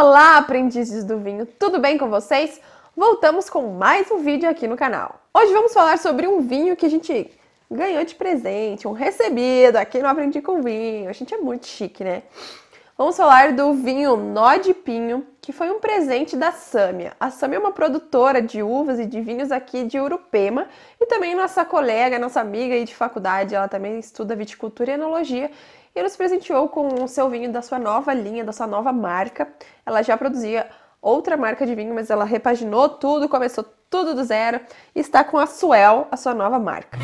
Olá, aprendizes do vinho, tudo bem com vocês? Voltamos com mais um vídeo aqui no canal. Hoje vamos falar sobre um vinho que a gente ganhou de presente, um recebido aqui no Aprendi com Vinho. A gente é muito chique, né? Vamos falar do vinho Nó de Pinho, que foi um presente da Sâmia. A Sâmia é uma produtora de uvas e de vinhos aqui de Urupema e também nossa colega, nossa amiga aí de faculdade, ela também estuda viticultura e enologia e nos presenteou com o seu vinho da sua nova linha, da sua nova marca. Ela já produzia outra marca de vinho, mas ela repaginou tudo, começou tudo do zero e está com a Suel, a sua nova marca.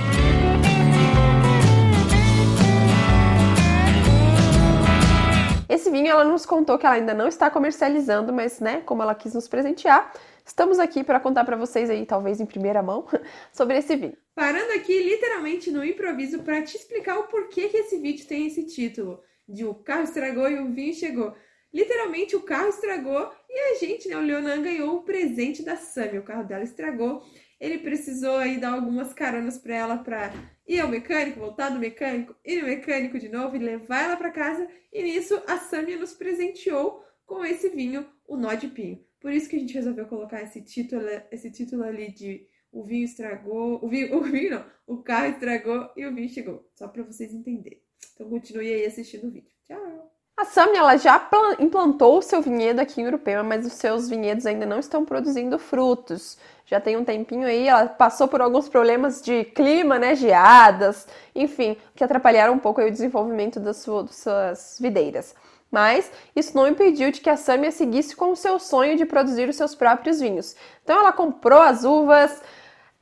Esse vinho ela nos contou que ela ainda não está comercializando, mas né, como ela quis nos presentear, estamos aqui para contar para vocês aí, talvez em primeira mão, sobre esse vinho. Parando aqui literalmente no improviso para te explicar o porquê que esse vídeo tem esse título de o carro estragou e o vinho chegou. Literalmente o carro estragou e a gente, né, o Leonan ganhou o presente da Sammy. O carro dela estragou. Ele precisou aí dar algumas caronas para ela para ir ao mecânico, voltar do mecânico, ir no mecânico de novo e levar ela para casa. E nisso a Sammy nos presenteou com esse vinho, o Nó de Pinho. Por isso que a gente resolveu colocar esse título, esse título ali de o vinho estragou, o vinho, o vinho não, o carro estragou e o vinho chegou. Só para vocês entenderem. Então continue aí assistindo o vídeo. Tchau! A Samia ela já implantou o seu vinhedo aqui em Urupema, mas os seus vinhedos ainda não estão produzindo frutos. Já tem um tempinho aí, ela passou por alguns problemas de clima, né, geadas, enfim, que atrapalharam um pouco o desenvolvimento das suas, videiras. Mas isso não impediu de que a Samia seguisse com o seu sonho de produzir os seus próprios vinhos. Então ela comprou as uvas,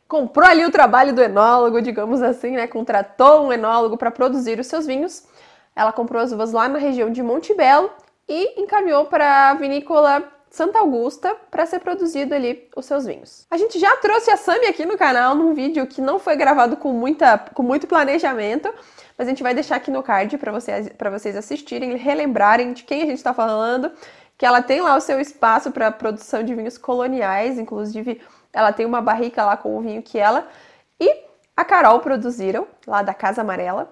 comprou ali o trabalho do enólogo, digamos assim, né? Contratou um enólogo para produzir os seus vinhos. Ela comprou as uvas lá na região de Monte Belo e encaminhou para a vinícola Santa Augusta para ser produzido ali os seus vinhos. A gente já trouxe a Sami aqui no canal num vídeo que não foi gravado com, muita, com muito planejamento, mas a gente vai deixar aqui no card para vocês, vocês assistirem e relembrarem de quem a gente está falando, que ela tem lá o seu espaço para produção de vinhos coloniais, inclusive ela tem uma barrica lá com o vinho que ela e a Carol produziram, lá da Casa Amarela.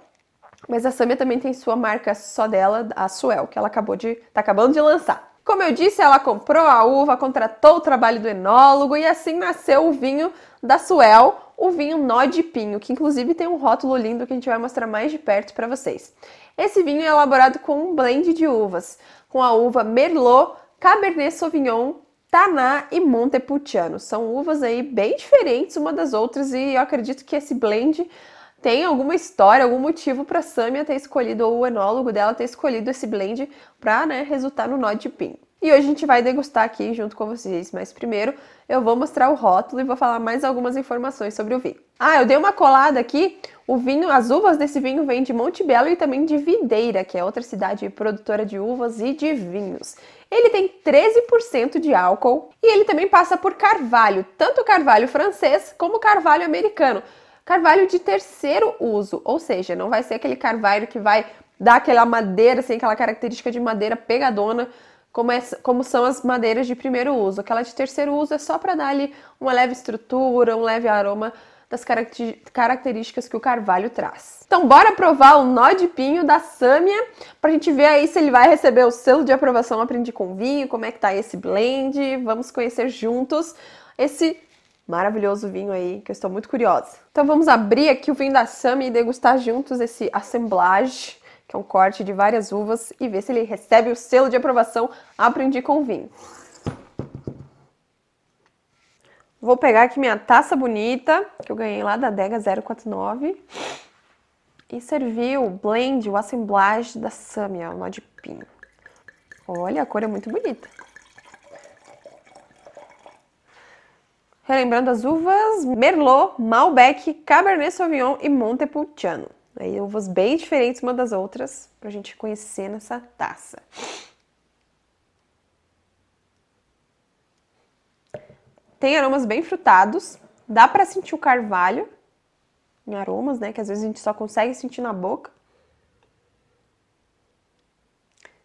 Mas a Samia também tem sua marca só dela, a Suel, que ela acabou de tá acabando de lançar. Como eu disse, ela comprou a uva, contratou o trabalho do enólogo e assim nasceu o vinho da Suel, o vinho Nó de Pinho, que inclusive tem um rótulo lindo que a gente vai mostrar mais de perto para vocês. Esse vinho é elaborado com um blend de uvas, com a uva Merlot, Cabernet Sauvignon, Taná e Montepulciano. São uvas aí bem diferentes uma das outras e eu acredito que esse blend tem alguma história, algum motivo para Samia ter escolhido, ou o enólogo dela ter escolhido esse blend para né, resultar no nó de pinho. E hoje a gente vai degustar aqui junto com vocês, mas primeiro eu vou mostrar o rótulo e vou falar mais algumas informações sobre o vinho. Ah, eu dei uma colada aqui, o vinho, as uvas desse vinho vêm de Monte Belo e também de Videira, que é outra cidade produtora de uvas e de vinhos. Ele tem 13% de álcool e ele também passa por carvalho, tanto carvalho francês como carvalho americano. Carvalho de terceiro uso, ou seja, não vai ser aquele carvalho que vai dar aquela madeira, assim, aquela característica de madeira pegadona, como, é, como são as madeiras de primeiro uso. Aquela de terceiro uso é só para dar ali uma leve estrutura, um leve aroma das características que o carvalho traz. Então, bora provar o nó de pinho da Sâmia, pra gente ver aí se ele vai receber o selo de aprovação Aprendi com Vinho, como é que tá esse blend. Vamos conhecer juntos esse maravilhoso vinho aí, que eu estou muito curiosa. Então, vamos abrir aqui o vinho da Sâmia e degustar juntos esse assemblage que é um corte de várias uvas, e ver se ele recebe o selo de aprovação Aprendi com Vinho. Vou pegar aqui minha taça bonita, que eu ganhei lá da Adega 049, e servir o blend, o assemblage da Samia, o nó de pinho. Olha, a cor é muito bonita. Relembrando as uvas Merlot, Malbec, Cabernet Sauvignon e Montepulciano. Aí uvas bem diferentes uma das outras para a gente conhecer nessa taça. Tem aromas bem frutados, dá para sentir o carvalho em aromas, né? Que às vezes a gente só consegue sentir na boca.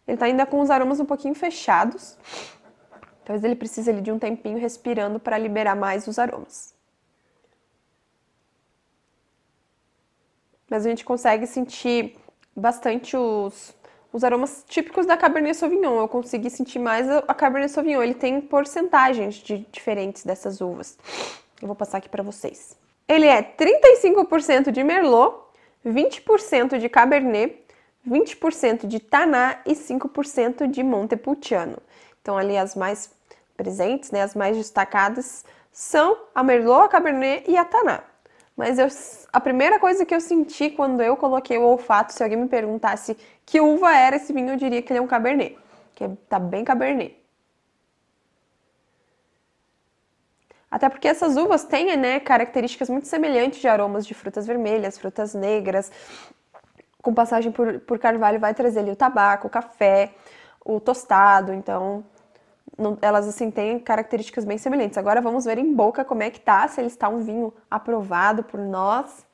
Ele tá ainda com os aromas um pouquinho fechados. Talvez ele precise ali de um tempinho respirando para liberar mais os aromas. mas a gente consegue sentir bastante os, os aromas típicos da Cabernet Sauvignon. Eu consegui sentir mais a Cabernet Sauvignon. Ele tem porcentagens de, diferentes dessas uvas. Eu vou passar aqui para vocês. Ele é 35% de Merlot, 20% de Cabernet, 20% de Taná e 5% de Montepulciano. Então ali as mais presentes, né, as mais destacadas são a Merlot, a Cabernet e a Taná. Mas eu, a primeira coisa que eu senti quando eu coloquei o olfato, se alguém me perguntasse que uva era esse vinho, eu diria que ele é um Cabernet, que tá bem Cabernet. Até porque essas uvas têm né, características muito semelhantes de aromas de frutas vermelhas, frutas negras. Com passagem por, por carvalho vai trazer ali o tabaco, o café, o tostado. Então, não, elas assim têm características bem semelhantes. Agora vamos ver em boca como é que tá, se ele está um vinho aprovado por nós,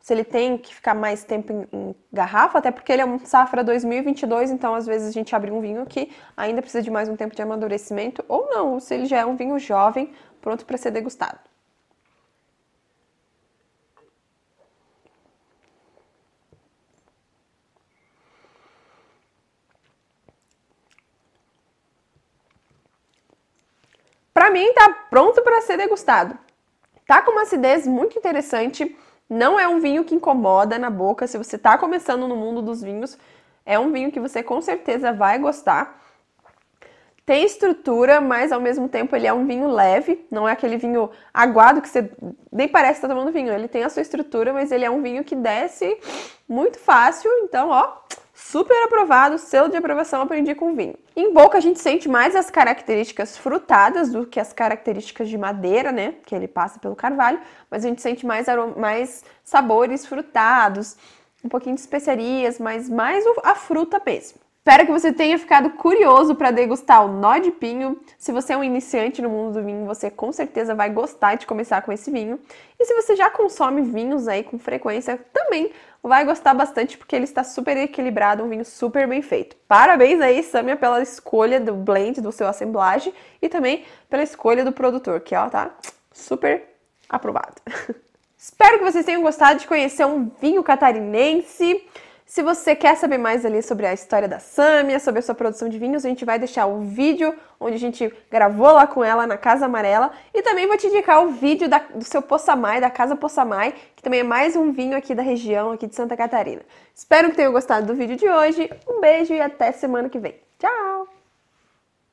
se ele tem que ficar mais tempo em, em, garrafa, até porque ele é um safra 2022, então às vezes a gente abre um vinho que ainda precisa de mais um tempo de amadurecimento, ou não, se ele já é um vinho jovem, pronto para ser degustado. Para mim, tá pronto para ser degustado. Tá com uma acidez muito interessante. Não é um vinho que incomoda na boca. Se você tá começando no mundo dos vinhos, é um vinho que você com certeza vai gostar. Tem estrutura, mas ao mesmo tempo ele é um vinho leve, não é aquele vinho aguado que você nem parece estar tá tomando vinho. Ele tem a sua estrutura, mas ele é um vinho que desce muito fácil. Então, ó, Super aprovado, selo de aprovação aprendi com vinho. Em boca a gente sente mais as características frutadas do que as características de madeira, né? Que ele passa pelo carvalho, mas a gente sente mais, mais sabores frutados, um pouquinho de especiarias, mas mais a fruta mesmo. Espero que você tenha ficado curioso para degustar o nó de pinho. Se você é um iniciante no mundo do vinho, você com certeza vai gostar de começar com esse vinho. E se você já consome vinhos aí com frequência, também vai gostar bastante porque ele está super equilibrado, um vinho super bem feito. Parabéns aí, Samia, pela escolha do blend do seu assemblage e também pela escolha do produtor, que ó, tá super aprovado. Espero que vocês tenham gostado de conhecer um vinho catarinense. Se você quer saber mais ali sobre a história da Sâmia, sobre a sua produção de vinhos, a gente vai deixar o vídeo onde a gente gravou lá com ela na Casa Amarela e também vou te indicar o vídeo da, do seu Poçamai, da Casa Poçamai, que também é mais um vinho aqui da região, aqui de Santa Catarina. Espero que tenham gostado do vídeo de hoje. Um beijo e até semana que vem. Tchau!